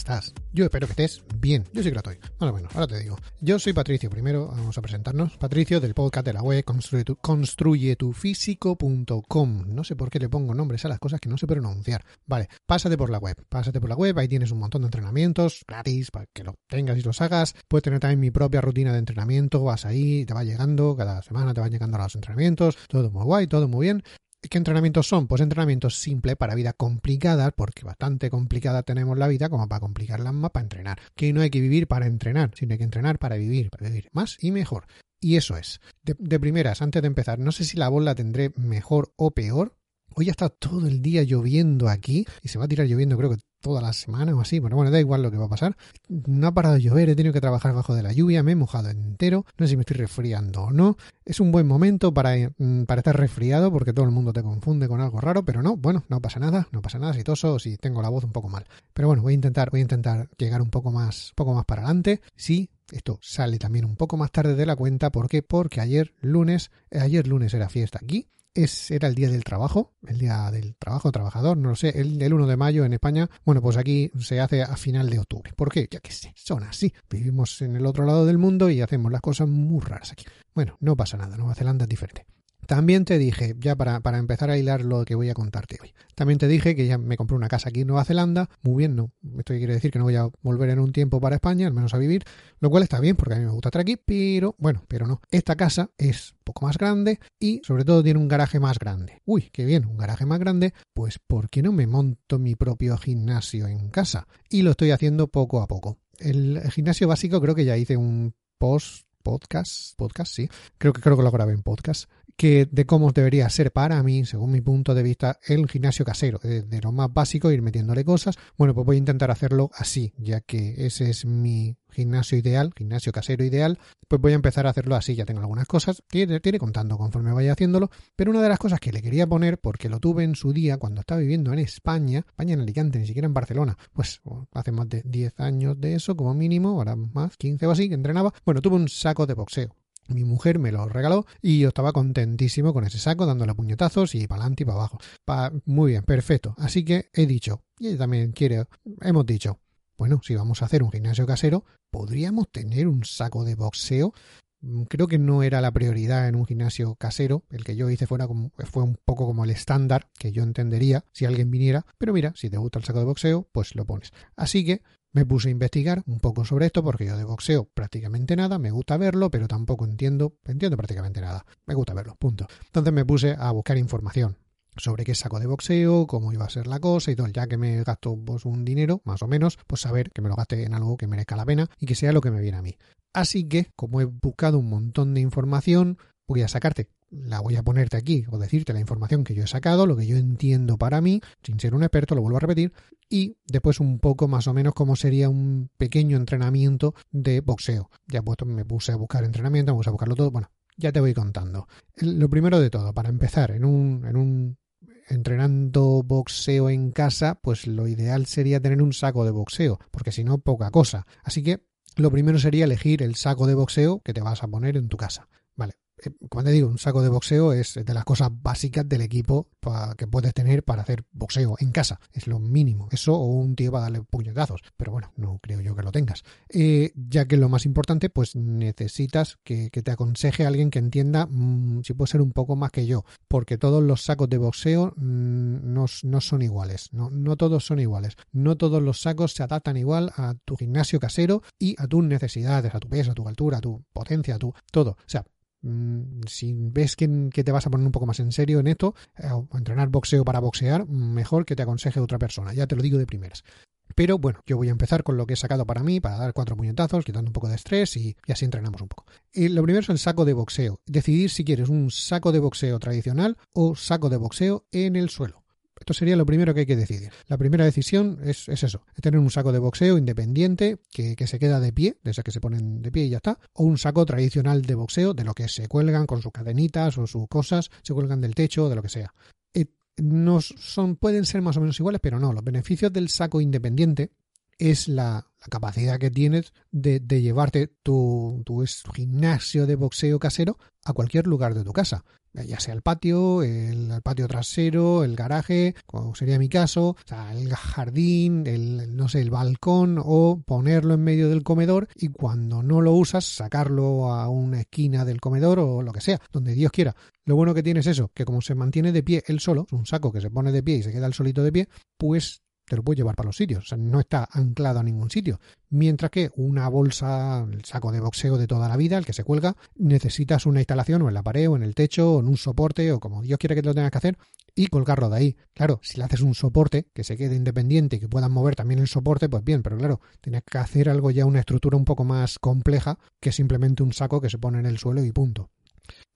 estás? Yo espero que estés bien. Yo sí que lo estoy. Bueno, bueno, ahora te digo. Yo soy Patricio. Primero vamos a presentarnos. Patricio del podcast de la web construyetufísico.com. No sé por qué le pongo nombres a las cosas que no sé pronunciar. Vale, pásate por la web. Pásate por la web. Ahí tienes un montón de entrenamientos gratis para que lo tengas y los hagas. Puedes tener también mi propia rutina de entrenamiento. Vas ahí, te va llegando. Cada semana te van llegando los entrenamientos. Todo muy guay, todo muy bien. ¿Qué entrenamientos son? Pues entrenamientos simples para vida complicada, porque bastante complicada tenemos la vida como para complicarla más para entrenar. Que no hay que vivir para entrenar, sino hay que entrenar para vivir, para vivir más y mejor. Y eso es. De, primeras, antes de empezar, no sé si la voz la tendré mejor o peor, Hoy ha estado todo el día lloviendo aquí y se va a tirar lloviendo creo que toda la semana o así, pero bueno, da igual lo que va a pasar. No ha parado de llover, he tenido que trabajar bajo de la lluvia, me he mojado entero, no sé si me estoy resfriando o no. Es un buen momento para, mm, para estar resfriado porque todo el mundo te confunde con algo raro, pero no, bueno, no pasa nada, no pasa nada si toso o si tengo la voz un poco mal. Pero bueno, voy a intentar, voy a intentar llegar un poco más, poco más para adelante. Sí, esto sale también un poco más tarde de la cuenta, ¿por qué? Porque ayer lunes, eh, ayer lunes era fiesta aquí, es, era el día del trabajo, el día del trabajo trabajador, no lo sé, el, el 1 de mayo en España, bueno, pues aquí se hace a final de octubre. ¿Por qué? Ya que sé, son así. Vivimos en el otro lado del mundo y hacemos las cosas muy raras aquí. Bueno, no pasa nada, Nueva Zelanda es diferente. También te dije, ya para, para, empezar a hilar lo que voy a contarte hoy, también te dije que ya me compré una casa aquí en Nueva Zelanda, muy bien, no, esto quiere decir que no voy a volver en un tiempo para España, al menos a vivir, lo cual está bien porque a mí me gusta estar aquí, pero bueno, pero no, esta casa es poco más grande y sobre todo tiene un garaje más grande. Uy, qué bien, un garaje más grande, pues ¿por qué no me monto mi propio gimnasio en casa? Y lo estoy haciendo poco a poco. El gimnasio básico creo que ya hice un post podcast, podcast, sí, creo que creo que lo grabé en podcast, que de cómo debería ser para mí, según mi punto de vista, el gimnasio casero, de, de, lo más básico, ir metiéndole cosas. Bueno, pues voy a intentar hacerlo así, ya que ese es mi gimnasio ideal, gimnasio casero ideal, pues voy a empezar a hacerlo así. Ya tengo algunas cosas, tiene, tiene contando conforme vaya haciéndolo, pero una de las cosas que le quería poner, porque lo tuve en su día cuando estaba viviendo en España, España en Alicante, ni siquiera en Barcelona, pues hace más de 10 años de eso, como mínimo, ahora más, 15 o así, que entrenaba, bueno, tuve un saco de boxeo mi mujer me lo regaló y yo estaba contentísimo con ese saco, dándole puñetazos y para adelante y para abajo. Muy bien, perfecto. Así que he dicho, y ella también quiere, hemos dicho, bueno, si vamos a hacer un gimnasio casero, podríamos tener un saco de boxeo. Creo que no era la prioridad en un gimnasio casero. El que yo hice fuera como, fue un poco como el estándar que yo entendería si alguien viniera. Pero mira, si te gusta el saco de boxeo, pues lo pones. Así que me puse a investigar un poco sobre esto porque yo de boxeo prácticamente nada, me gusta verlo, pero tampoco entiendo, entiendo prácticamente nada. Me gusta verlo, punto. Entonces me puse a buscar información sobre qué saco de boxeo, cómo iba a ser la cosa y todo, ya que me gasto pues, un dinero, más o menos, pues saber que me lo gaste en algo que merezca la pena y que sea lo que me viene a mí. Así que, como he buscado un montón de información, voy a sacarte la voy a ponerte aquí o decirte la información que yo he sacado, lo que yo entiendo para mí, sin ser un experto, lo vuelvo a repetir, y después un poco más o menos cómo sería un pequeño entrenamiento de boxeo. Ya pues me puse a buscar entrenamiento, me puse a buscarlo todo, bueno, ya te voy contando. Lo primero de todo, para empezar, en un, en un entrenando boxeo en casa, pues lo ideal sería tener un saco de boxeo, porque si no, poca cosa. Así que lo primero sería elegir el saco de boxeo que te vas a poner en tu casa. Vale, como te digo, un saco de boxeo es de las cosas básicas del equipo que puedes tener para hacer boxeo en casa. Es lo mínimo. Eso o un tío para darle puñetazos. Pero bueno, no creo yo que lo tengas. Eh, ya que lo más importante, pues necesitas que, te aconseje alguien que entienda mmm, si puede ser un poco más que yo. Porque todos los sacos de boxeo mmm, no, no, son iguales. No, no todos son iguales. No todos los sacos se adaptan igual a tu gimnasio casero y a tus necesidades, a tu peso, a tu altura, a tu potencia, a tu todo. O sea, Mm, si ves que, que, te vas a poner un poco más en serio en esto, eh, entrenar boxeo para boxear, mejor que te aconseje otra persona, ya te lo digo de primeras. Pero bueno, yo voy a empezar con lo que he sacado para mí, para dar cuatro puñetazos, quitando un poco de estrés y, así entrenamos un poco. Y lo primero es el saco de boxeo. Decidir si quieres un saco de boxeo tradicional o saco de boxeo en el suelo. Esto sería lo primero que hay que decidir. La primera decisión es, eso, es tener un saco de boxeo independiente que, que, se queda de pie, de ese que se ponen de pie y ya está, o un saco tradicional de boxeo, de lo que se cuelgan con sus cadenitas o sus cosas, se cuelgan del techo, de lo que sea. Eh, son, pueden ser más o menos iguales, pero no, los beneficios del saco independiente es la, capacidad que tienes de, llevarte tu, tu, gimnasio de boxeo casero a cualquier lugar de tu casa. Ya sea el patio, el, patio trasero, el garaje, como sería mi caso, el jardín, el, no sé, el balcón, o ponerlo en medio del comedor y cuando no lo usas, sacarlo a una esquina del comedor o lo que sea, donde Dios quiera. Lo bueno que tiene es eso, que como se mantiene de pie él solo, un saco que se pone de pie y se queda el solito de pie, pues te lo puedes llevar para los sitios, o sea, no está anclado a ningún sitio. Mientras que una bolsa, el saco de boxeo de toda la vida, el que se cuelga, necesitas una instalación o en la pared o en el techo o en un soporte o como Dios quiere que te lo tengas que hacer y colgarlo de ahí. Claro, si le haces un soporte que se quede independiente y que puedan mover también el soporte, pues bien, pero claro, tienes que hacer algo ya, una estructura un poco más compleja que simplemente un saco que se pone en el suelo y punto.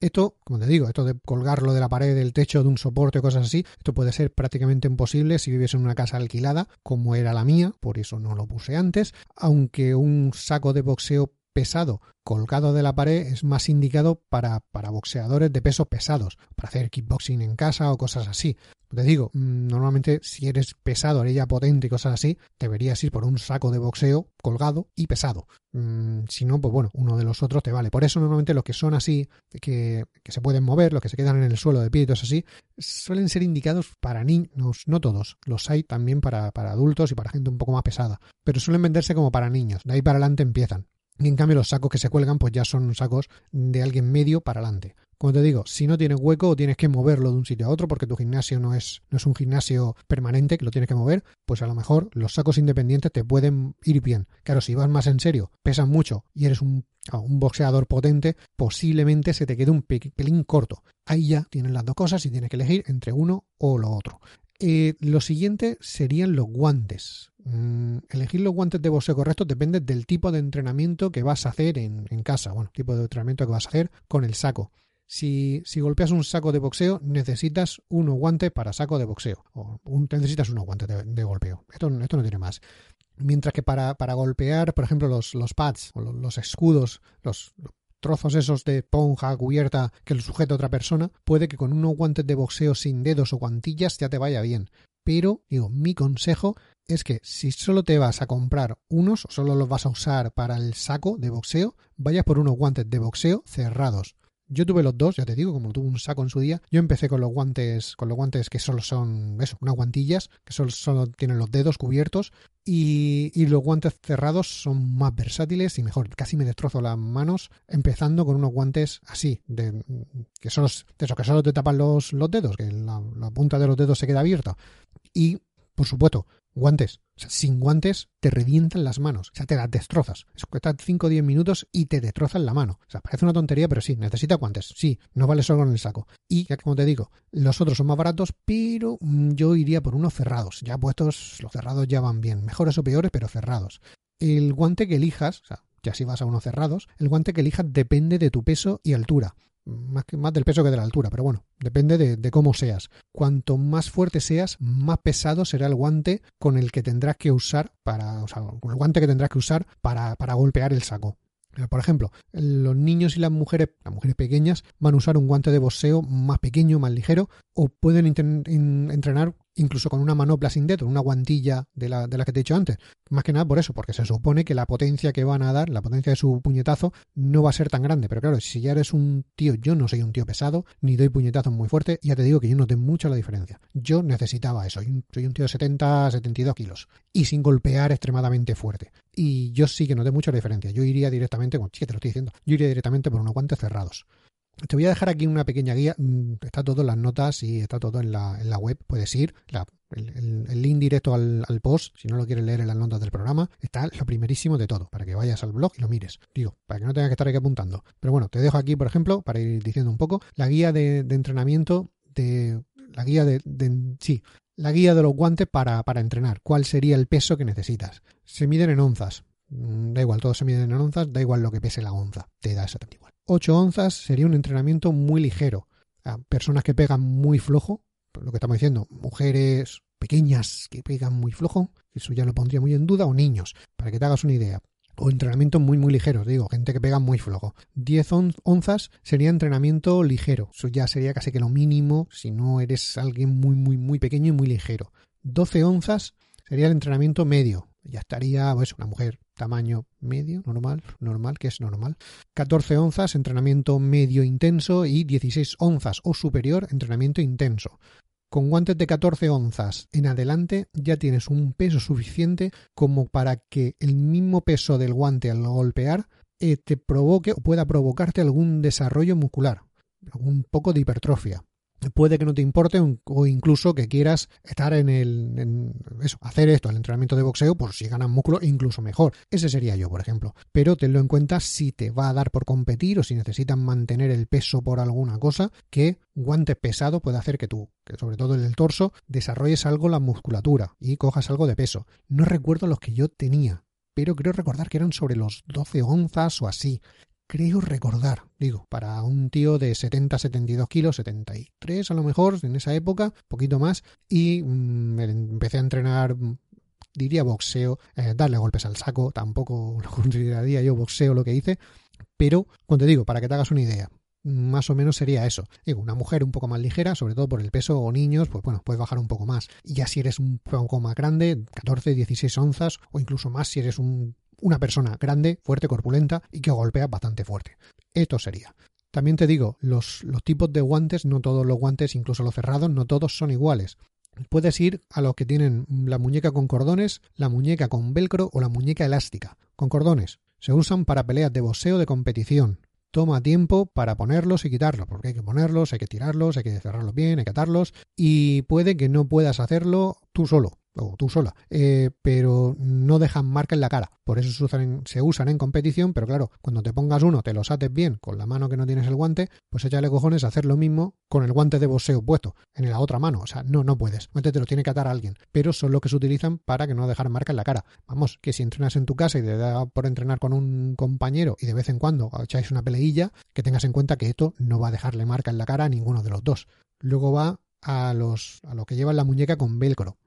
Esto, como te digo, esto de colgarlo de la pared, del techo, de un soporte o cosas así, esto puede ser prácticamente imposible si vives en una casa alquilada, como era la mía, por eso no lo puse antes, aunque un saco de boxeo pesado colgado de la pared es más indicado para, para boxeadores de pesos pesados, para hacer kickboxing en casa o cosas así. Te digo, mm, normalmente si eres pesado, ella potente y cosas así, deberías ir por un saco de boxeo colgado y pesado. Mm, si no, pues bueno, uno de los otros te vale. Por eso normalmente los que son así, que, que se pueden mover, los que se quedan en el suelo de pie y así, suelen ser indicados para niños, no todos. Los hay también para, para adultos y para gente un poco más pesada. Pero suelen venderse como para niños. De ahí para adelante empiezan. Y en cambio los sacos que se cuelgan pues ya son sacos de alguien medio para adelante. Como te digo, si no tienes hueco o tienes que moverlo de un sitio a otro porque tu gimnasio no es, no es un gimnasio permanente que lo tienes que mover, pues a lo mejor los sacos independientes te pueden ir bien. Claro, si vas más en serio, pesan mucho y eres un, un boxeador potente, posiblemente se te quede un pelín corto. Ahí ya tienes las dos cosas y tienes que elegir entre uno o lo otro. Eh, lo siguiente serían los guantes. Mm, elegir los guantes de boxeo correctos depende del tipo de entrenamiento que vas a hacer en, casa, bueno, tipo de entrenamiento que vas a hacer con el saco. Si, si golpeas un saco de boxeo, necesitas unos guantes para saco de boxeo. O necesitas unos guantes de, golpeo. Esto, esto, no tiene más. Mientras que para, para golpear, por ejemplo, los, los pads o los, escudos, los, trozos esos de ponja cubierta que lo sujeta otra persona, puede que con unos guantes de boxeo sin dedos o guantillas ya te vaya bien. Pero, digo, mi consejo es que si solo te vas a comprar unos o solo los vas a usar para el saco de boxeo, vayas por unos guantes de boxeo cerrados. Yo tuve los dos, ya te digo, como tuve un saco en su día. Yo empecé con los guantes, con los guantes que solo son eso, unas guantillas, que solo, solo tienen los dedos cubiertos. Y, y, los guantes cerrados son más versátiles y mejor. Casi me destrozo las manos empezando con unos guantes así, de, que solo, que solo te tapan los, los dedos, que la, la punta de los dedos se queda abierta. Y, por supuesto, guantes. O sea, sin guantes te revientan las manos, o sea, te las destrozas. Estás 5 o 10 minutos y te destrozan la mano. O sea, parece una tontería, pero sí, necesita guantes. Sí, no vale solo con el saco. Y ya como te digo, los otros son más baratos, pero mm, yo iría por unos cerrados. Ya puestos, los cerrados ya van bien. Mejores o peores, pero cerrados. El guante que elijas, o sea, ya si vas a unos cerrados, el guante que elijas depende de tu peso y altura más, que, más del peso que de la altura, pero bueno, depende de, cómo seas. Cuanto más fuerte seas, más pesado será el guante con el que tendrás que usar para, o sea, con el guante que tendrás que usar para, para golpear el saco. Por ejemplo, los niños y las mujeres, las mujeres pequeñas, van a usar un guante de boxeo más pequeño, más ligero, o pueden entrenar incluso con una manopla sin dedo, una guantilla de la, de la que te he dicho antes. Más que nada por eso, porque se supone que la potencia que van a dar, la potencia de su puñetazo, no va a ser tan grande. Pero claro, si ya eres un tío, yo no soy un tío pesado, ni doy puñetazos muy fuertes, ya te digo que yo noté mucho la diferencia. Yo necesitaba eso, soy un tío de 70, 72 kilos, y sin golpear extremadamente fuerte. Y yo sí que noté mucho la diferencia. Yo iría directamente, con, sí te lo estoy diciendo, yo iría directamente por unos guantes cerrados. Te voy a dejar aquí una pequeña guía, mm, está todo en las notas y está todo en la, web, puedes ir, el, link directo al, post, si no lo quieres leer en las notas del programa, está lo primerísimo de todo, para que vayas al blog y lo mires, digo, para que no tengas que estar aquí apuntando. Pero bueno, te dejo aquí, por ejemplo, para ir diciendo un poco, la guía de, entrenamiento de... La guía de, sí, la guía de los guantes para, para entrenar. ¿Cuál sería el peso que necesitas? Se miden en onzas. Mm, da igual, todos se miden en onzas, da igual lo que pese la onza, te da exactamente igual. 8 onzas sería un entrenamiento muy ligero. A personas que pegan muy flojo, lo que estamos diciendo, mujeres pequeñas que pegan muy flojo, eso ya lo pondría muy en duda, o niños, para que te hagas una idea. O entrenamiento muy muy ligeros, digo, gente que pega muy flojo. 10 onzas sería entrenamiento ligero, eso ya sería casi que lo mínimo si no eres alguien muy muy muy pequeño y muy ligero. 12 onzas sería el entrenamiento medio, ya estaría pues una mujer tamaño medio, normal, normal, que es normal. 14 onzas, entrenamiento medio intenso y 16 onzas o superior, entrenamiento intenso. Con guantes de 14 onzas en adelante ya tienes un peso suficiente como para que el mismo peso del guante al golpear eh, te provoque o pueda provocarte algún desarrollo muscular, un poco de hipertrofia puede que no te importe o incluso que quieras estar en el eso, hacer esto, el entrenamiento de boxeo, por si ganas músculo, incluso mejor. Ese sería yo, por ejemplo. Pero tenlo en cuenta si te va a dar por competir o si necesitas mantener el peso por alguna cosa, que guante pesado puede hacer que tú, que sobre todo en el torso, desarrolles algo la musculatura y cojas algo de peso. No recuerdo los que yo tenía, pero creo recordar que eran sobre los 12 onzas o así creo recordar, digo, para un tío de 70, 72 kilos, 73 a lo mejor en esa época, poquito más, y mm, empecé a entrenar diría boxeo, eh, darle golpes al saco, tampoco lo consideraría yo boxeo lo que hice, pero cuando te digo, para que te hagas una idea, más o menos sería eso. Digo, una mujer un poco más ligera, sobre todo por el peso, o niños, pues bueno, puedes bajar un poco más. Y ya si eres un poco más grande, 14, 16 onzas, o incluso más si eres un una persona grande, fuerte, corpulenta y que golpea bastante fuerte. Esto sería. También te digo, los, los tipos de guantes, no todos los guantes, incluso los cerrados, no todos son iguales. Puedes ir a los que tienen la muñeca con cordones, la muñeca con velcro o la muñeca elástica. Con cordones. Se usan para peleas de boxeo de competición. Toma tiempo para ponerlos y quitarlos, porque hay que ponerlos, hay que tirarlos, hay que cerrarlos bien, hay que atarlos, y puede que no puedas hacerlo tú solo o tú sola, eh, pero no dejan marca en la cara. Por eso se usan, en, competición, pero claro, cuando te pongas uno, te los ates bien con la mano que no tienes el guante, pues échale cojones a hacer lo mismo con el guante de boxeo puesto en la otra mano. O sea, no, no puedes. te lo tiene que atar a alguien. Pero son los que se utilizan para que no dejar marca en la cara. Vamos, que si entrenas en tu casa y te da por entrenar con un compañero y de vez en cuando echáis una peleilla, que tengas en cuenta que esto no va a dejarle marca en la cara a ninguno de los dos. Luego va a los a lo que llevan la muñeca con velcro.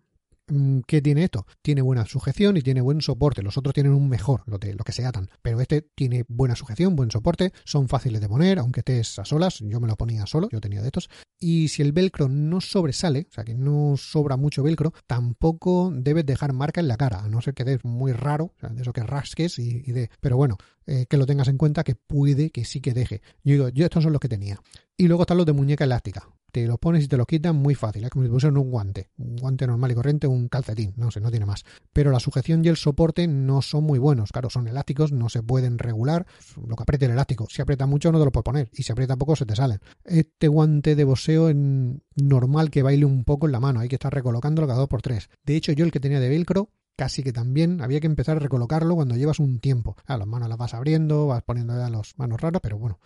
Mm, ¿Qué tiene esto? Tiene buena sujeción y tiene buen soporte. Los otros tienen un mejor, lo, de, lo que se atan. Pero este tiene buena sujeción, buen soporte, son fáciles de poner, aunque estés a solas. Yo me lo ponía solo, yo tenía de estos. Y si el velcro no sobresale, o sea que no sobra mucho velcro, tampoco debes dejar marca en la cara, a no ser que des muy raro, o sea, de eso que rasques y, de. Pero bueno, eh, que lo tengas en cuenta que puede que sí que deje. Yo digo, yo estos son los que tenía. Y luego están los de muñeca elástica te los pones y te los quitan muy fácil, es como si pusieran un guante, un guante normal y corriente, un calcetín, no sé, no tiene más. Pero la sujeción y el soporte no son muy buenos, claro, son elásticos, no se pueden regular, lo que apriete el elástico, si aprieta mucho no te lo puedes poner, y si aprieta poco se te salen. Este guante de boxeo en normal que baile un poco en la mano, hay que estar recolocándolo cada dos por tres. De hecho, yo el que tenía de velcro casi que también había que empezar a recolocarlo cuando llevas un tiempo. A las manos las vas abriendo, vas poniendo ya las manos raras, pero bueno.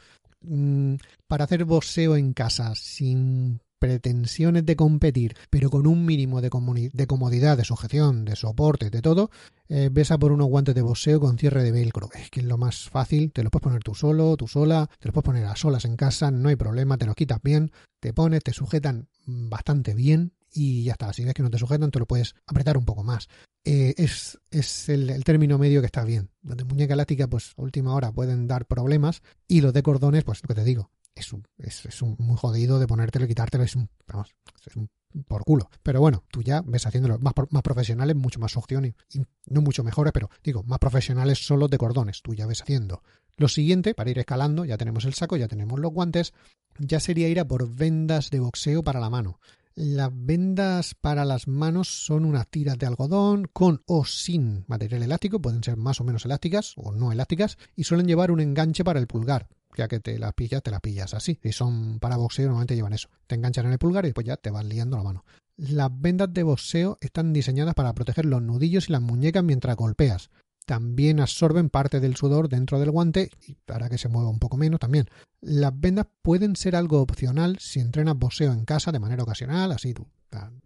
Mm, para hacer boxeo en casa sin pretensiones de competir, pero con un mínimo de, comodidad, de sujeción, de soporte, de todo, eh, ves a por unos guantes de boxeo con cierre de velcro. Es que es lo más fácil, te los puedes poner tú solo, tú sola, te los puedes poner a solas en casa, no hay problema, te los quitas bien, te pones, te sujetan bastante bien y ya está. Si ves que no te sujetan, te lo puedes apretar un poco más. Eh, es, es el, término medio que está bien. Los de muñeca elástica, pues a última hora pueden dar problemas y los de cordones, pues lo que te digo, es un, es, un muy jodido de ponértelo y quitártelo, es un, vamos, es un por culo. Pero bueno, tú ya ves haciéndolo más, más profesionales, mucho más opciones, y no mucho mejores, pero digo, más profesionales solo de cordones, tú ya ves haciendo. Lo siguiente, para ir escalando, ya tenemos el saco, ya tenemos los guantes, ya sería ir a por vendas de boxeo para la mano. Las vendas para las manos son unas tiras de algodón con o sin material elástico, pueden ser más o menos elásticas o no elásticas, y suelen llevar un enganche para el pulgar. Ya que te las pillas, te las pillas así. Si son para boxeo, normalmente llevan eso. Te enganchan en el pulgar y después ya te vas liando la mano. Las vendas de boxeo están diseñadas para proteger los nudillos y las muñecas mientras golpeas. También absorben parte del sudor dentro del guante y para que se mueva un poco menos también. Las vendas pueden ser algo opcional si entrenas boxeo en casa de manera ocasional, así tú,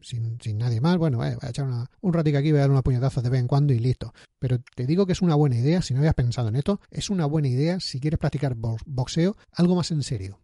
sin, nadie más. Bueno, eh, voy a echar un ratito aquí, voy a dar unos puñetazos de vez en cuando y listo. Pero te digo que es una buena idea, si no habías pensado en esto, es una buena idea si quieres practicar boxeo algo más en serio.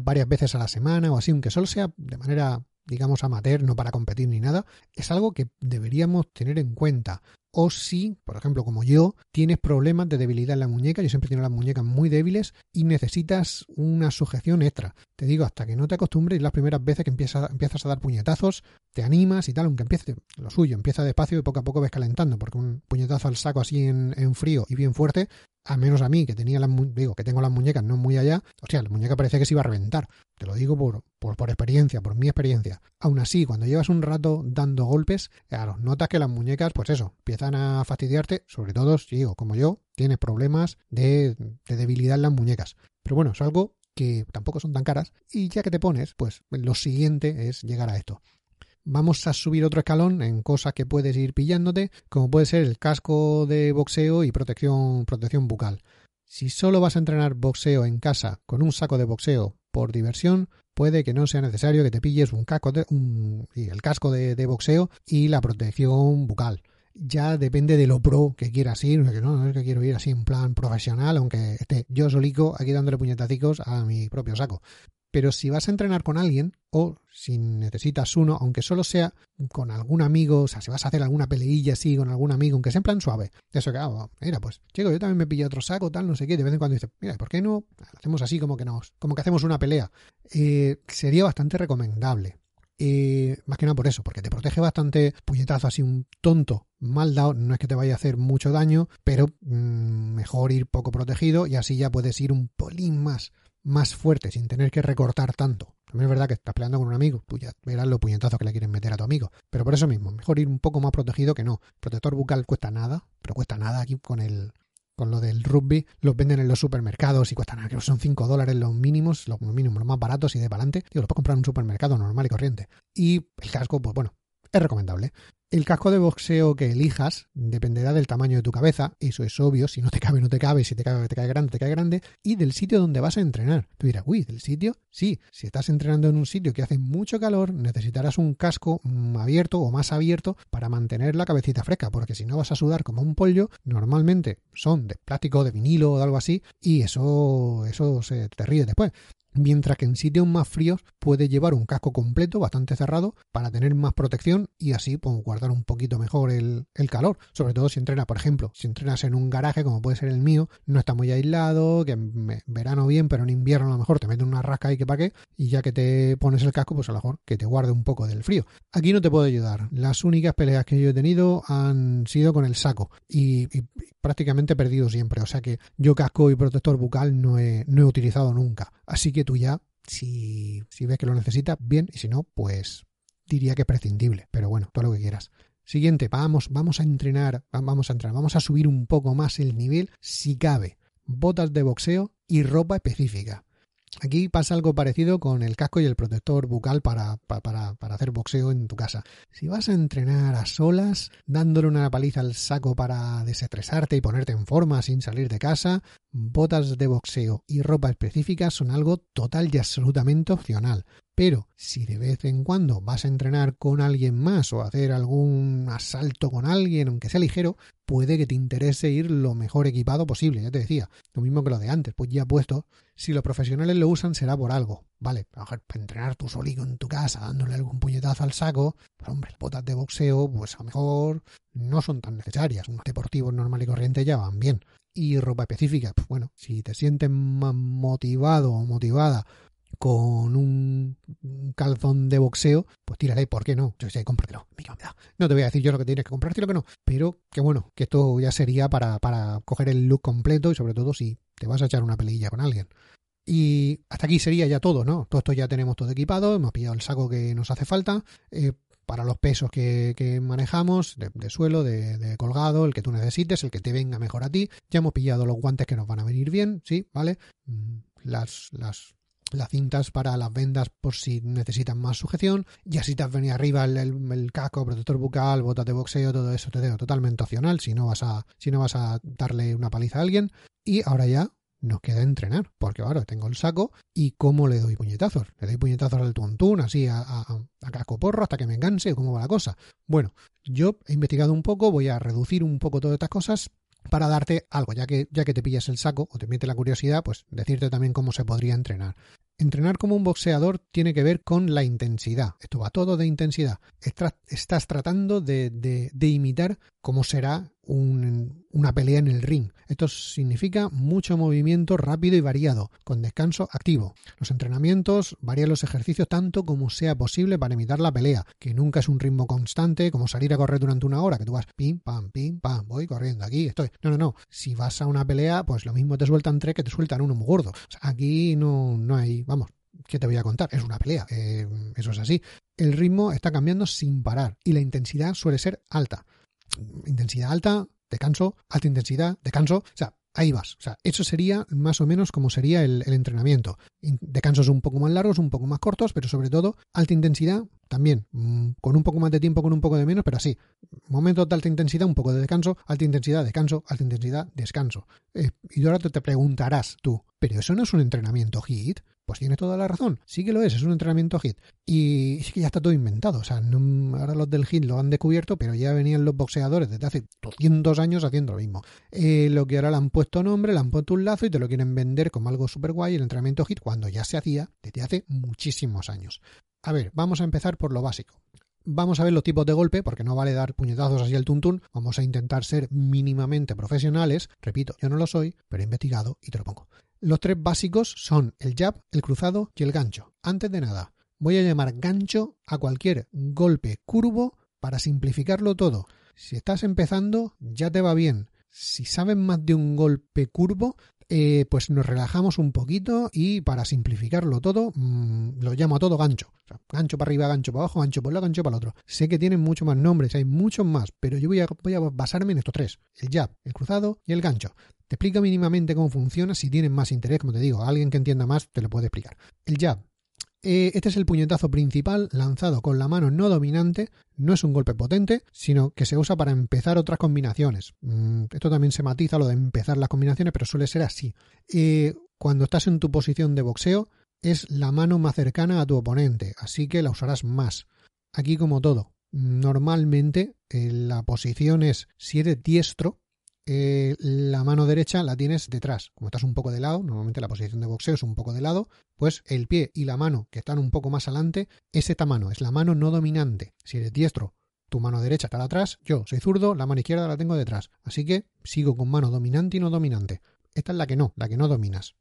Varias veces a la semana o así, aunque solo sea de manera digamos amateur, no para competir ni nada, es algo que deberíamos tener en cuenta o si, por ejemplo, como yo, tienes problemas de debilidad en la muñeca, yo siempre tengo las muñecas muy débiles y necesitas una sujeción extra. Te digo, hasta que no te acostumbres las primeras veces que empiezas, empiezas a dar puñetazos, te animas y tal, aunque empiece lo suyo, empieza despacio y poco a poco ves calentando, porque un puñetazo al saco así en, en frío y bien fuerte a menos a mí, que tenía las, digo, que tengo las muñecas no muy allá, o sea, la muñeca parecía que se iba a reventar. Te lo digo por, por, por, experiencia, por mi experiencia. Aún así, cuando llevas un rato dando golpes, claro, notas que las muñecas, pues eso, empiezan a fastidiarte, sobre todo si, digo, como yo, tienes problemas de, de debilidad en las muñecas. Pero bueno, es algo que tampoco son tan caras y ya que te pones, pues lo siguiente es llegar a esto vamos a subir otro escalón en cosas que puedes ir pillándote, como puede ser el casco de boxeo y protección, protección bucal. Si solo vas a entrenar boxeo en casa con un saco de boxeo por diversión, puede que no sea necesario que te pilles un casco de, un, el casco de, boxeo y la protección bucal. Ya depende de lo pro que quieras ir, no es que quiero ir así en plan profesional, aunque esté yo solico aquí dándole puñetacicos a mi propio saco. Pero si vas a entrenar con alguien o si necesitas uno, aunque solo sea con algún amigo, o sea, si vas a hacer alguna peleilla así con algún amigo, aunque sea en plan suave, eso que, hago, mira, pues, chico, yo también me pillé otro saco, tal, no sé qué, de vez en cuando dice, mira, ¿por qué no hacemos así como que nos, como que hacemos una pelea? Eh, sería bastante recomendable. Eh, más que nada por eso, porque te protege bastante puñetazo así un tonto mal dado, no es que te vaya a hacer mucho daño, pero mm, mejor ir poco protegido y así ya puedes ir un polín más más fuerte sin tener que recortar tanto. También es verdad que estás peleando con un amigo, tú ya verás los puñetazos que le quieren meter a tu amigo. Pero por eso mismo, mejor ir un poco más protegido que no. Protector bucal cuesta nada, pero cuesta nada aquí con el con lo del rugby, los venden en los supermercados y cuestan, creo que son 5 dólares los mínimos, los mínimos, los más baratos y de para adelante. Digo, los puedes comprar en un supermercado normal y corriente. Y el casco, pues bueno, es recomendable. El casco de boxeo que elijas dependerá del tamaño de tu cabeza, eso es obvio, si no te cabe, no te cabe, si te cabe, te cae grande, te cae grande, y del sitio donde vas a entrenar. Tú dirás, uy, ¿del sitio? Sí, si estás entrenando en un sitio que hace mucho calor, necesitarás un casco abierto o más abierto para mantener la cabecita fresca, porque si no vas a sudar como un pollo, normalmente son de plástico, de vinilo o de algo así, y eso, eso se te ríe después mientras que en sitios más fríos puede llevar un casco completo bastante cerrado para tener más protección y así pues, guardar un poquito mejor el, calor, sobre todo si entrenas, por ejemplo, si entrenas en un garaje como puede ser el mío, no está muy aislado, que en verano bien, pero en invierno a lo mejor te meten una rasca y que pa' qué, y ya que te pones el casco, pues a lo mejor que te guarde un poco del frío. Aquí no te puedo ayudar, las únicas peleas que yo he tenido han sido con el saco y, prácticamente he perdido siempre, o sea que yo casco y protector bucal no he, no he utilizado nunca, así que tú ya, si, si ves que lo necesitas, bien, y si no, pues diría que es prescindible, pero bueno, todo lo que quieras. Siguiente, vamos, vamos a entrenar, vamos a entrenar, vamos a subir un poco más el nivel, si cabe. Botas de boxeo y ropa específica. Aquí pasa algo parecido con el casco y el protector bucal para, para, para, hacer boxeo en tu casa. Si vas a entrenar a solas, dándole una paliza al saco para desestresarte y ponerte en forma sin salir de casa, botas de boxeo y ropa específica son algo total y absolutamente opcional. Pero si de vez en cuando vas a entrenar con alguien más o hacer algún asalto con alguien, aunque sea ligero, puede que te interese ir lo mejor equipado posible, ya te decía. Lo mismo que lo de antes, pues ya puesto, si los profesionales lo usan será por algo. Vale, para entrenar tú solito en tu casa, dándole algún puñetazo al saco, pues hombre, botas de boxeo, pues a lo mejor no son tan necesarias. Unos deportivos normal y corriente ya van bien. Y ropa específica, pues bueno, si te sientes más motivado o motivada con un calzón de boxeo, pues tírale, ¿por qué no? Yo sé, cómpratelo. No te voy a decir yo lo que tienes que comprarte y lo que no, pero que bueno, que esto ya sería para, coger el look completo y sobre todo si te vas a echar una pelilla con alguien. Y hasta aquí sería ya todo, ¿no? Todo esto ya tenemos todo equipado, hemos pillado el saco que nos hace falta. Eh, para los pesos que, que manejamos, de, suelo, de, de, colgado, el que tú necesites, el que te venga mejor a ti. Ya hemos pillado los guantes que nos van a venir bien, sí, ¿vale? Mm, las, las las cintas para las vendas por si necesitan más sujeción, y así te has venido arriba el, el, casco, protector bucal, botas de boxeo, todo eso te digo, totalmente opcional si no vas a, si no vas a darle una paliza a alguien. Y ahora ya nos queda entrenar, porque ahora tengo el saco y cómo le doy puñetazos. Le doy puñetazos al tuntún, así a, a, a casco porro hasta que me enganche, cómo va la cosa. Bueno, yo he investigado un poco, voy a reducir un poco todas estas cosas para darte algo, ya que, ya que te pillas el saco o te mete la curiosidad, pues decirte también cómo se podría entrenar. Entrenar como un boxeador tiene que ver con la intensidad. Esto va todo de intensidad. Estás tratando de, de, imitar cómo será un, una pelea en el ring. Esto significa mucho movimiento rápido y variado, con descanso activo. Los entrenamientos varían los ejercicios tanto como sea posible para imitar la pelea, que nunca es un ritmo constante como salir a correr durante una hora, que tú vas pim, pam, pim, pam, voy corriendo aquí, estoy. No, no, no. Si vas a una pelea, pues lo mismo te sueltan tres que te sueltan uno muy gordo. aquí no, no hay, vamos, ¿qué te voy a contar? Es una pelea, eh, eso es así. El ritmo está cambiando sin parar y la intensidad suele ser alta. Intensidad alta, descanso, alta intensidad, descanso. O sea, ahí vas. O sea, eso sería más o menos como sería el, entrenamiento. Descansos un poco más largos, un poco más cortos, pero sobre todo alta intensidad también, mm, con un poco más de tiempo, con un poco de menos, pero así. Momentos de alta intensidad, un poco de descanso, alta intensidad, descanso, alta intensidad, descanso. Eh, y ahora te preguntarás tú, ¿pero eso no es un entrenamiento HIT? Pues tienes toda la razón, sí que lo es, es un entrenamiento HIT. Y sí que ya está todo inventado, o sea, ahora los del HIT lo han descubierto, pero ya venían los boxeadores desde hace 200 años haciendo lo mismo. Eh, lo que ahora le han puesto nombre, le han puesto un lazo y te lo quieren vender como algo super guay, el entrenamiento HIT, cuando ya se hacía desde hace muchísimos años. A ver, vamos a empezar por lo básico. Vamos a ver los tipos de golpe, porque no vale dar puñetazos así al tuntún. Vamos a intentar ser mínimamente profesionales. Repito, yo no lo soy, pero he investigado y te lo pongo. Los tres básicos son el jab, el cruzado y el gancho. Antes de nada, voy a llamar gancho a cualquier golpe curvo para simplificarlo todo. Si estás empezando, ya te va bien. Si sabes más de un golpe curvo, eh, pues nos relajamos un poquito y para simplificarlo todo, mmm, lo llamo a todo gancho. O sea, gancho para arriba, gancho para abajo, gancho por un lado, gancho para el otro. Sé que tienen muchos más nombres, hay muchos más, pero yo voy a, basarme en estos tres. El jab, el cruzado y el gancho. Te explico mínimamente cómo funciona. Si tienes más interés, como te digo, alguien que entienda más te lo puede explicar. El jab eh, este es el puñetazo principal lanzado con la mano no dominante. No es un golpe potente, sino que se usa para empezar otras combinaciones. Mm, esto también se matiza lo de empezar las combinaciones, pero suele ser así. Eh, cuando estás en tu posición de boxeo, es la mano más cercana a tu oponente, así que la usarás más. Aquí como todo, normalmente eh, la posición es si eres diestro, eh, la mano derecha la tienes detrás. Como estás un poco de lado, normalmente la posición de boxeo es un poco de lado, pues el pie y la mano que están un poco más adelante es esta mano, es la mano no dominante. Si eres diestro, tu mano derecha está atrás, yo soy zurdo, la mano izquierda la tengo detrás. Así que sigo con mano dominante y no dominante. Esta es la que no, la que no dominas.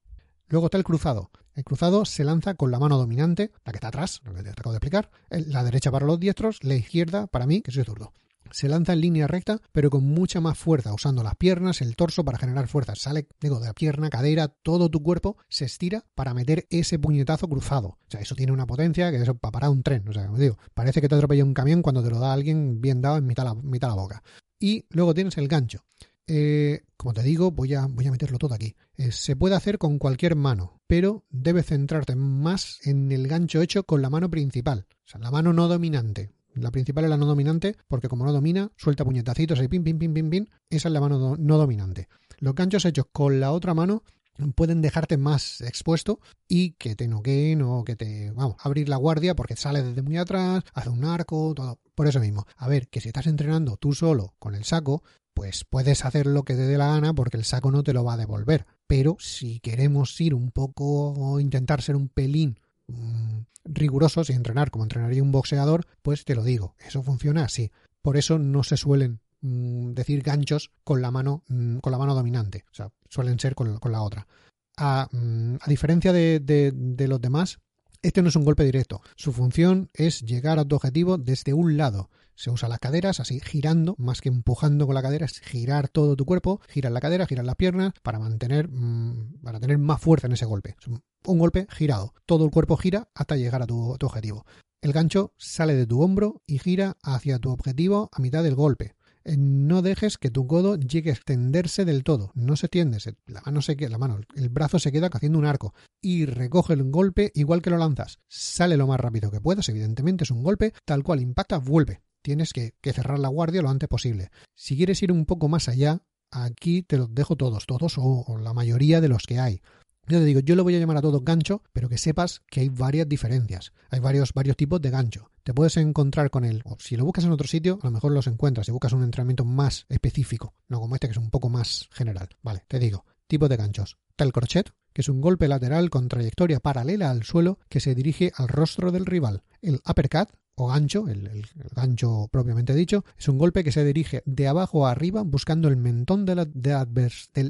Luego está el cruzado. El cruzado se lanza con la mano dominante, la que está atrás, lo que te acabo de explicar, la derecha para los diestros, la izquierda para mí, que soy zurdo se lanza en línea recta, pero con mucha más fuerza, usando las piernas, el torso para generar fuerza. Sale, digo, de la pierna, cadera, todo tu cuerpo se estira para meter ese puñetazo cruzado. O sea, eso tiene una potencia que eso para parar un tren. O sea, como digo, parece que te atropella un camión cuando te lo da alguien bien dado en mitad la, mitad la boca. Y luego tienes el gancho. Eh, como te digo, voy a, voy a meterlo todo aquí. Eh, se puede hacer con cualquier mano, pero debes centrarte más en el gancho hecho con la mano principal, o sea, la mano no dominante. La principal es la no dominante, porque como no domina, suelta puñetacitos y pim, pim, pim, pim, pim. Esa es la mano no dominante. Los ganchos hechos con la otra mano pueden dejarte más expuesto y que te noqueen o que te, vamos, abrir la guardia porque sale desde muy atrás, hace un arco, todo. Por eso mismo. A ver, que si estás entrenando tú solo con el saco, pues puedes hacer lo que te dé la gana porque el saco no te lo va a devolver. Pero si queremos ir un poco o intentar ser un pelín rigurosos y entrenar como entrenaría un boxeador, pues te lo digo, eso funciona así. Por eso no se suelen mmm, decir ganchos con la mano mmm, con la mano dominante, o sea, suelen ser con, la otra. A, diferencia de, los demás, este no es un golpe directo. Su función es llegar a tu objetivo desde un lado. Se usa las caderas, así girando, más que empujando con la cadera, es girar todo tu cuerpo, girar la cadera, girar las piernas, para mantener, para tener más fuerza en ese golpe. Un, golpe girado. Todo el cuerpo gira hasta llegar a tu, objetivo. El gancho sale de tu hombro y gira hacia tu objetivo a mitad del golpe. Eh, no dejes que tu codo llegue a extenderse del todo. No se tiende, la mano se queda, la mano, el brazo se queda haciendo un arco y recoge el golpe igual que lo lanzas. Sale lo más rápido que puedas, evidentemente es un golpe, tal cual impacta, vuelve. Tienes que, cerrar la guardia lo antes posible. Si quieres ir un poco más allá, aquí te los dejo todos, todos o la mayoría de los que hay. Yo te digo, yo lo voy a llamar a todo gancho, pero que sepas que hay varias diferencias. Hay varios, varios tipos de gancho. Te puedes encontrar con él, o si lo buscas en otro sitio, a lo mejor los encuentras. Si buscas un entrenamiento más específico, no como este que es un poco más general. Vale, te digo, tipo de ganchos. El crochet, que es un golpe lateral con trayectoria paralela al suelo que se dirige al rostro del rival. El uppercut, o gancho, el, gancho propiamente dicho, es un golpe que se dirige de abajo a arriba buscando el mentón del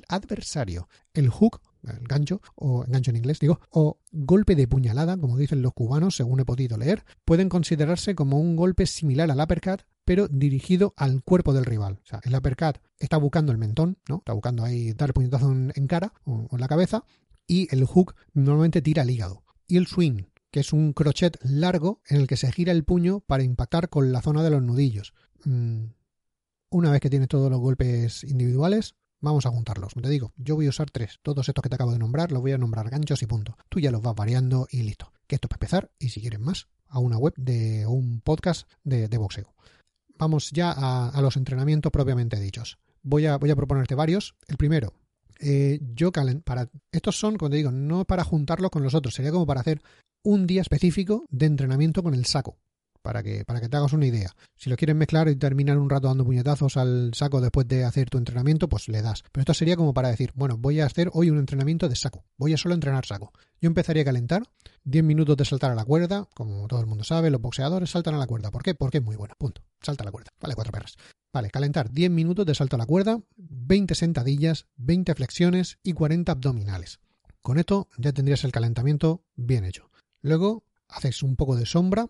adversario. El hook el gancho, o gancho en inglés digo, o golpe de puñalada, como dicen los cubanos, según he podido leer, pueden considerarse como un golpe similar al uppercut, pero dirigido al cuerpo del rival. O sea, el uppercut está buscando el mentón, ¿no? Está buscando ahí dar puñetazo en, cara o en la cabeza, y el hook normalmente tira al hígado. Y el swing, que es un crochet largo en el que se gira el puño para impactar con la zona de los nudillos. Mm, una vez que tienes todos los golpes individuales, Vamos a juntarlos. Te digo, yo voy a usar tres. Todos estos que te acabo de nombrar los voy a nombrar ganchos y punto. Tú ya los vas variando y listo. Que esto para empezar y si quieres más, a una web de un podcast de, boxeo. Vamos ya a, los entrenamientos propiamente dichos. Voy a, voy a proponerte varios. El primero, eh, yo para estos son, como te digo, no para juntarlos con los otros, sería como para hacer un día específico de entrenamiento con el saco para que, para que te hagas una idea. Si lo quieres mezclar y terminar un rato dando puñetazos al saco después de hacer tu entrenamiento, pues le das. Pero esto sería como para decir, bueno, voy a hacer hoy un entrenamiento de saco, voy a solo entrenar saco. Yo empezaría a calentar, 10 minutos de saltar a la cuerda, como todo el mundo sabe, los boxeadores saltan a la cuerda. ¿Por qué? Porque es muy bueno, punto. Salta a la cuerda, vale, cuatro perras. Vale, calentar 10 minutos de salto a la cuerda, 20 sentadillas, 20 flexiones y 40 abdominales. Con esto ya tendrías el calentamiento bien hecho. Luego haces un poco de sombra,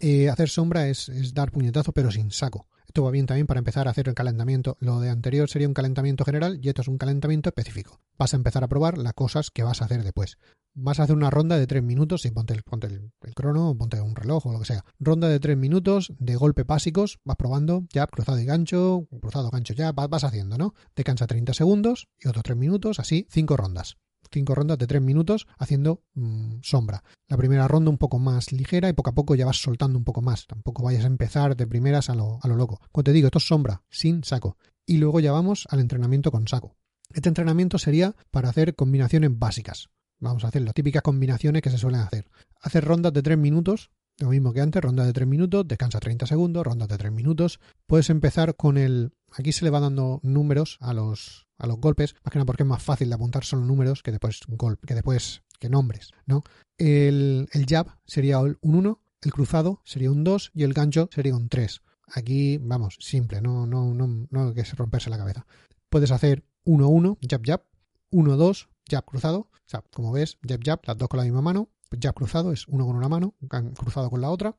eh, hacer sombra es, dar puñetazo pero sin saco. Esto va bien también para empezar a hacer el calentamiento. Lo de anterior sería un calentamiento general y esto es un calentamiento específico. Vas a empezar a probar las cosas que vas a hacer después. Vas a hacer una ronda de tres minutos, y ponte, el, ponte el, crono, ponte un reloj o lo que sea. Ronda de tres minutos de golpe básicos, vas probando, ya cruzado y gancho, cruzado, gancho, ya vas, vas haciendo, ¿no? Te cansa 30 segundos y otros tres minutos, así, cinco rondas cinco rondas de tres minutos haciendo mm, sombra. La primera ronda un poco más ligera y poco a poco ya vas soltando un poco más. Tampoco vayas a empezar de primeras a lo, a lo loco. Como te digo, esto es sombra, sin saco. Y luego ya vamos al entrenamiento con saco. Este entrenamiento sería para hacer combinaciones básicas. Vamos a hacer las típicas combinaciones que se suelen hacer. Hacer rondas de tres minutos lo mismo que antes, ronda de 3 minutos, descansa 30 segundos, ronda de 3 minutos. Puedes empezar con el... Aquí se le va dando números a los, a los golpes, más que nada porque es más fácil de apuntar solo números que después, golpe, que, después que nombres, ¿no? El, el jab sería un 1, el cruzado sería un 2 y el gancho sería un 3. Aquí, vamos, simple, no, no, no, no hay que romperse la cabeza. Puedes hacer 1-1, jab, jab, 1-2, jab cruzado. O sea, como ves, jab, jab, las dos con la misma mano ya cruzado, es uno con una mano, cruzado con la otra.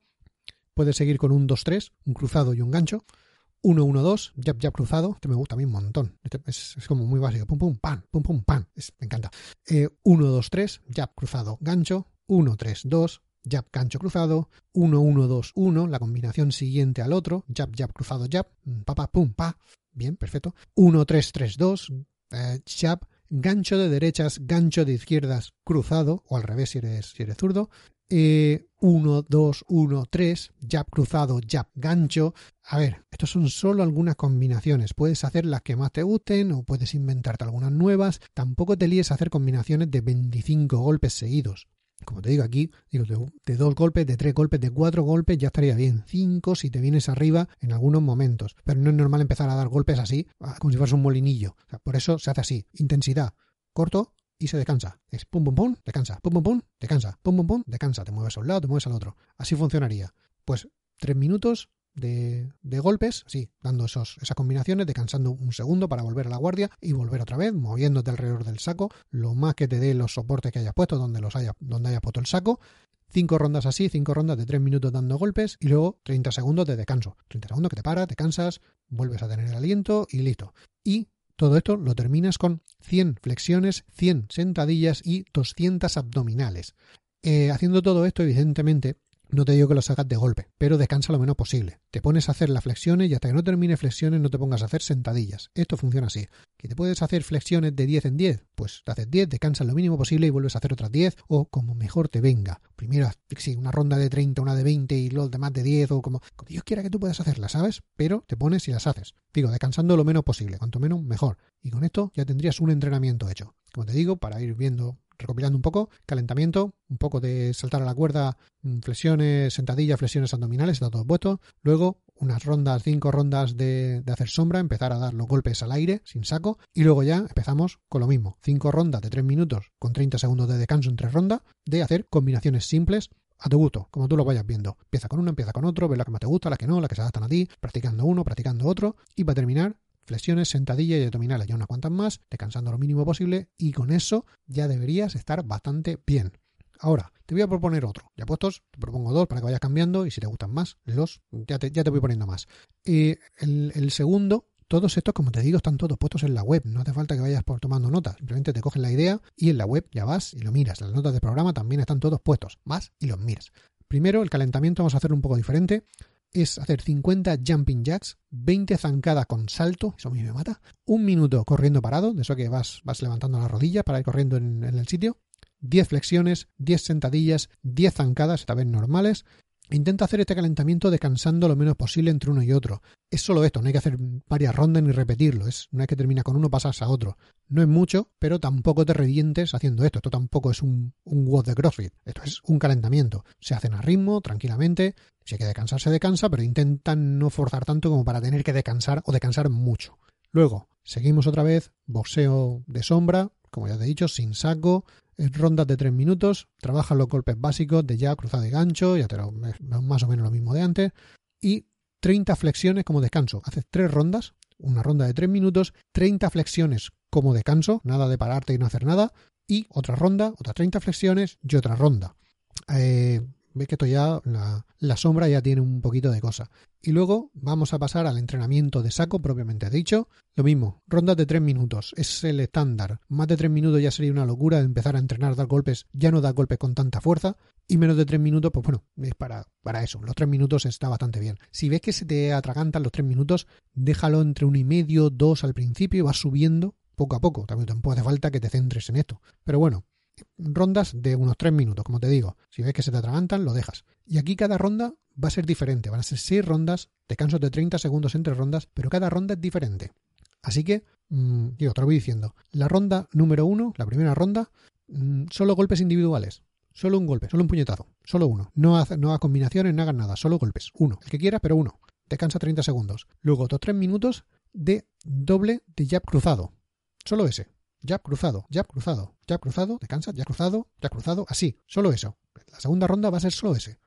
Puedes seguir con un 2-3, un cruzado y un gancho. 1-1-2, jab, jab cruzado. Este me gusta a mí un montón. Este es, como muy básico. Pum, pum, pan, pum, pum, pan. me encanta. 1-2-3, eh, jab cruzado, gancho. 1-3-2, jab, gancho cruzado. 1-1-2-1, la combinación siguiente al otro. Jab, jab cruzado, jab. Pa, pa, pum, pa. Bien, perfecto. 1-3-3-2, eh, jab, gancho de derechas, gancho de izquierdas, cruzado, o al revés si eres, si eres zurdo. 1, 2, 1, 3, jab cruzado, jab gancho. A ver, estos son solo algunas combinaciones. Puedes hacer las que más te gusten o puedes inventarte algunas nuevas. Tampoco te líes a hacer combinaciones de 25 golpes seguidos. Como te digo aquí, digo, de, dos golpes, de tres golpes, de cuatro golpes ya estaría bien. Cinco si te vienes arriba en algunos momentos. Pero no es normal empezar a dar golpes así, como si fueras un molinillo. por eso se hace así. Intensidad. Corto y se descansa. Es pum pum pum, descansa. Pum pum pum, descansa. Pum pum pum, descansa. Te mueves a un lado, te mueves al otro. Así funcionaría. Pues tres minutos de, golpes, sí, dando esos, esas combinaciones, descansando un segundo para volver a la guardia y volver otra vez, moviéndote alrededor del saco, lo más que te dé los soportes que hayas puesto, donde los haya, donde hayas puesto el saco. Cinco rondas así, cinco rondas de tres minutos dando golpes y luego 30 segundos de descanso. 30 segundos que te paras, te cansas, vuelves a tener el aliento y listo. Y todo esto lo terminas con 100 flexiones, 100 sentadillas y 200 abdominales. Eh, haciendo todo esto, evidentemente, no te digo que lo hagas de golpe, pero descansa lo menos posible. Te pones a hacer las flexiones y hasta que no termine flexiones no te pongas a hacer sentadillas. Esto funciona así. ¿Que te puedes hacer flexiones de 10 en 10? Pues te haces 10, descansas lo mínimo posible y vuelves a hacer otras 10 o como mejor te venga. Primero, sí, una ronda de 30, una de 20 y los demás de 10 o como, como Dios quiera que tú puedas hacerlas, ¿sabes? Pero te pones y las haces. Digo, descansando lo menos posible. Cuanto menos, mejor. Y con esto ya tendrías un entrenamiento hecho. Como te digo, para ir viendo recopilando un poco, calentamiento, un poco de saltar a la cuerda, mm, flexiones, sentadillas, flexiones abdominales, está todo puesto. Luego unas rondas, cinco rondas de, de, hacer sombra, empezar a dar los golpes al aire sin saco y luego ya empezamos con lo mismo, cinco rondas de tres minutos con 30 segundos de descanso entre rondas de hacer combinaciones simples a tu gusto, como tú lo vayas viendo. Empieza con uno, empieza con otro, ve la que más te gusta, la que no, la que se adaptan a ti, practicando uno, practicando otro y para terminar flexiones, sentadillas y abdominales, ya unas cuantas más, descansando lo mínimo posible y con eso ya deberías estar bastante bien. Ahora, te voy a proponer otro. Ya puestos, te propongo dos para que vayas cambiando y si te gustan más, los ya te, ya te voy poniendo más. Y el, el segundo todos estos, como te digo, están todos puestos en la web. No hace falta que vayas por tomando notas. Simplemente te coges la idea y en la web ya vas y lo miras. Las notas de programa también están todos puestos. Vas y los miras. Primero, el calentamiento vamos a hacer un poco diferente es hacer 50 jumping jacks, 20 zancadas con salto, eso a mí me mata, un minuto corriendo parado, de eso que vas, vas levantando la rodilla para ir corriendo en, en el sitio, 10 flexiones, 10 sentadillas, 10 zancadas, esta vez normales, Intenta hacer este calentamiento descansando lo menos posible entre uno y otro. Es solo esto, no hay que hacer varias rondas ni repetirlo. Es, una vez que termina con uno pasas a otro. No es mucho, pero tampoco te revientes haciendo esto. Esto tampoco es un, un de CrossFit. Esto es un calentamiento. Se hacen a ritmo, tranquilamente. Si hay que descansar, se descansa, pero intentan no forzar tanto como para tener que descansar o descansar mucho. Luego, seguimos otra vez, boxeo de sombra, como ya te he dicho, sin saco, rondas de 3 minutos, trabajas los golpes básicos de ya cruzado y gancho, ya te lo, más o menos lo mismo de antes, y 30 flexiones como descanso. Haces 3 rondas, una ronda de 3 minutos, 30 flexiones como descanso, nada de pararte y no hacer nada, y otra ronda, otras 30 flexiones y otra ronda. Eh, Ves que esto ya, la, sombra ya tiene un poquito de cosa. Y luego vamos a pasar al entrenamiento de saco propiamente dicho. Lo mismo, rondas de 3 minutos, es el estándar. Más de 3 minutos ya sería una locura de empezar a entrenar, dar golpes, ya no da golpes con tanta fuerza. Y menos de 3 minutos, pues bueno, es para, para eso. Los 3 minutos está bastante bien. Si ves que se te atragantan los 3 minutos, déjalo entre uno y medio, dos al principio y vas subiendo poco a poco. También tampoco hace falta que te centres en esto. Pero bueno, rondas de unos 3 minutos, como te digo. Si ves que se te atragantan, lo dejas. Y aquí cada ronda va a ser diferente. Van a ser 6 rondas, descansos de 30 segundos entre rondas, pero cada ronda es diferente. Así que, mmm, digo, te lo voy diciendo. La ronda número 1, la primera ronda, mmm, solo golpes individuales. Solo un golpe, solo un puñetazo, solo uno. No hagas no combinaciones, no hagas nada, solo golpes. Uno, el que quieras, pero uno. Descansa 30 segundos. Luego otros 3 minutos de doble de jab cruzado. Solo ese. Jab cruzado, jab cruzado, jab cruzado, descansa, jab cruzado, jab cruzado, así, solo eso. La segunda ronda va a ser solo ese.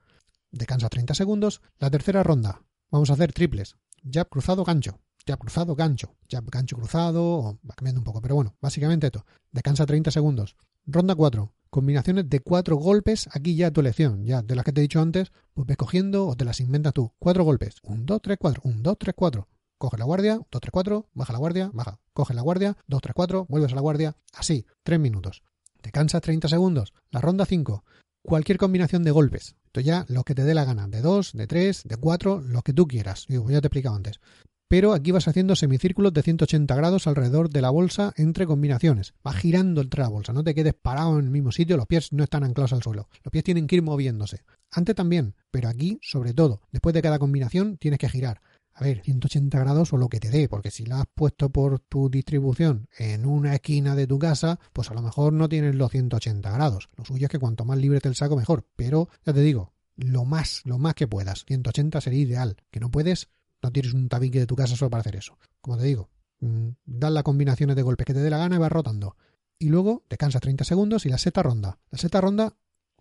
Descansa 30 segundos. La tercera ronda, vamos a hacer triples. Jab cruzado, gancho. Jab cruzado, gancho. Jab gancho cruzado, o va cambiando un poco, pero bueno, básicamente esto. Descansa 30 segundos. Ronda 4. Combinaciones de cuatro golpes, aquí ya tu elección, ya de las que te he dicho antes, pues ves cogiendo o te las inventas tú. Cuatro golpes. 1, 2, 3, 4. 1, 2, 3, 4 coge la guardia, 2, 3, 4, baja la guardia, baja, coge la guardia, 2, 3, 4, vuelves a la guardia, así, 3 minutos. Te cansas 30 segundos. La ronda 5, cualquier combinación de golpes. Esto ya lo que te dé la gana, de 2, de 3, de 4, lo que tú quieras. Digo, ya te he explicado antes. Pero aquí vas haciendo semicírculos de 180 grados alrededor de la bolsa entre combinaciones. Vas girando entre la bolsa, no te quedes parado en el mismo sitio, los pies no están anclados al suelo. Los pies tienen que ir moviéndose. Antes también, pero aquí, sobre todo, después de cada combinación, tienes que girar a ver, 180 grados o lo que te dé, porque si la has puesto por tu distribución en una esquina de tu casa, pues a lo mejor no tienes los 180 grados. Lo suyo es que cuanto más libre te el saco, mejor. Pero ya te digo, lo más, lo más que puedas. 180 sería ideal. Que no puedes, no tienes un tabique de tu casa solo para hacer eso. Como te digo, mm, das las combinaciones de golpes que te dé la gana y vas rotando. Y luego descansas 30 segundos y la seta ronda. La seta ronda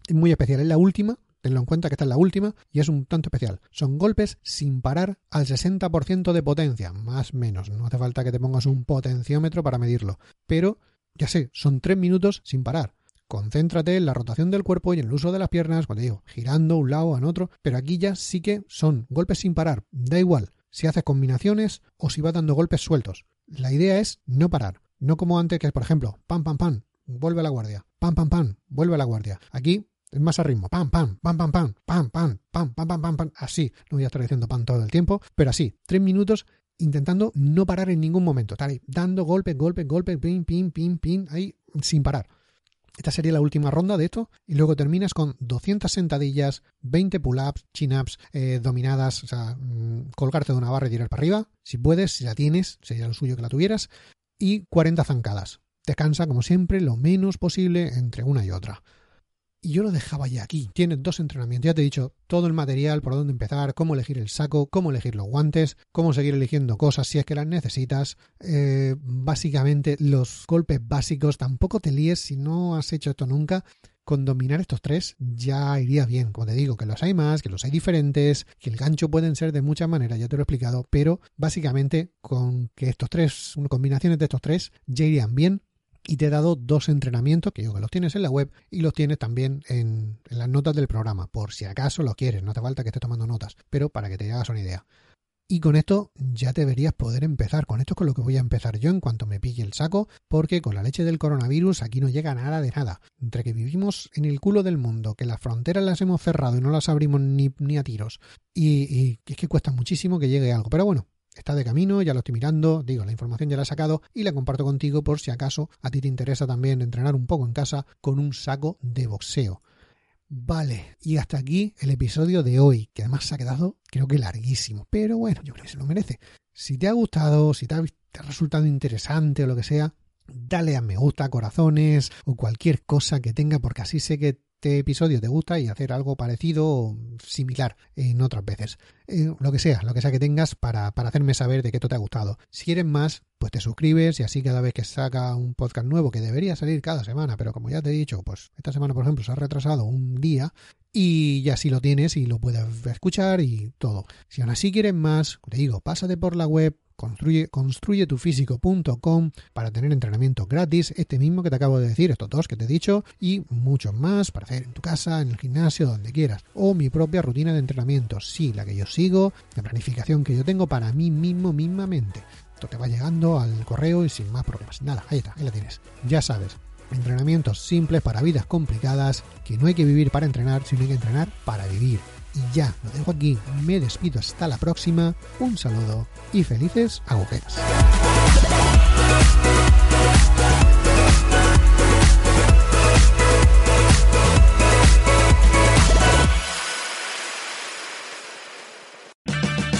es muy especial, es la última Tenlo en cuenta que esta es la última y es un tanto especial. Son golpes sin parar al 60% de potencia, más o menos. No hace falta que te pongas un potenciómetro para medirlo. Pero, ya sé, son 3 minutos sin parar. Concéntrate en la rotación del cuerpo y en el uso de las piernas, cuando digo, girando un lado a otro, pero aquí ya sí que son golpes sin parar. Da igual si haces combinaciones o si vas dando golpes sueltos. La idea es no parar. No como antes que, por ejemplo, pam, pam, pam, vuelve a la guardia. Pam, pam, pam, vuelve a la guardia. Aquí es más a ritmo, pam, pam, pam, pam, pam, pam, pam, pam, pam, pam, pam, pam, así, no voy a estar diciendo pam todo el tiempo, pero así, tres minutos intentando no parar en ningún momento, tal, dando golpe, golpe, golpe, pin, pin, pin, pin, ahí, sin parar. Esta sería la última ronda de esto y luego terminas con 200 sentadillas, 20 pull-ups, chin-ups, eh, dominadas, o sea, mm, colgarte de una barra y tirar para arriba, si puedes, si la tienes, sería lo suyo que la tuvieras, y 40 zancadas. Descansa, como siempre, lo menos posible entre una y otra y yo lo dejaba ya aquí. Tienes dos entrenamientos. Ya te he dicho todo el material, por dónde empezar, cómo elegir el saco, cómo elegir los guantes, cómo seguir eligiendo cosas si es que las necesitas. Eh, básicamente los golpes básicos. Tampoco te líes si no has hecho esto nunca. Con dominar estos tres ya iría bien. Como te digo, que los hay más, que los hay diferentes, que el gancho pueden ser de muchas maneras, ya te lo he explicado, pero básicamente con que estos tres, combinaciones de estos tres, ya irían bien y te he dado dos entrenamientos que yo que los tienes en la web y los tienes también en, las notas del programa, por si acaso lo quieres, no te falta que estés tomando notas, pero para que te hagas una idea. Y con esto ya deberías poder empezar. Con esto es con lo que voy a empezar yo en cuanto me pille el saco, porque con la leche del coronavirus aquí no llega nada de nada. Entre que vivimos en el culo del mundo, que las fronteras las hemos cerrado y no las abrimos ni, ni a tiros, y, y es que cuesta muchísimo que llegue algo. Pero bueno, Está de camino, ya lo estoy mirando, digo, la información ya la he sacado y la comparto contigo por si acaso a ti te interesa también entrenar un poco en casa con un saco de boxeo. Vale, y hasta aquí el episodio de hoy, que además se ha quedado creo que larguísimo, pero bueno, yo creo que se lo merece. Si te ha gustado, si te ha, te ha resultado interesante o lo que sea, dale a me gusta, corazones o cualquier cosa que tenga, porque así sé que este episodio te gusta y hacer algo parecido o similar en otras veces. Eh, lo que sea, lo que sea que tengas para, para hacerme saber de esto te ha gustado. Si quieres más, pues te suscribes y así cada vez que saca un podcast nuevo, que debería salir cada semana, pero como ya te he dicho, pues esta semana, por ejemplo, se ha retrasado un día y ya lo tienes y lo puedes escuchar y todo. Si aún así quieres más, te digo, pásate por la web Construye, construyetufísico.com para tener entrenamiento gratis, este mismo que te acabo de decir, estos dos que te he dicho, y muchos más para hacer en tu casa, en el gimnasio, donde quieras. O mi propia rutina de entrenamiento, sí, la que yo sigo, la planificación que yo tengo para mí mismo, mismamente. Esto te va llegando al correo y sin más problemas. Nada, ahí está, ahí la tienes. Ya sabes, entrenamientos simples para vidas complicadas, que no hay que vivir para entrenar, sino hay que entrenar para vivir. Y ya, lo dejo aquí, me despido hasta la próxima, un saludo y felices agujetas.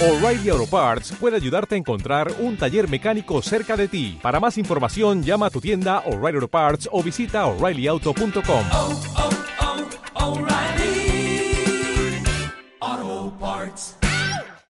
O'Reilly Auto Parts puede ayudarte a encontrar un taller mecánico cerca de ti. Para más información, llama a tu tienda O'Reilly Auto Parts o visita oreillyauto.com. parts.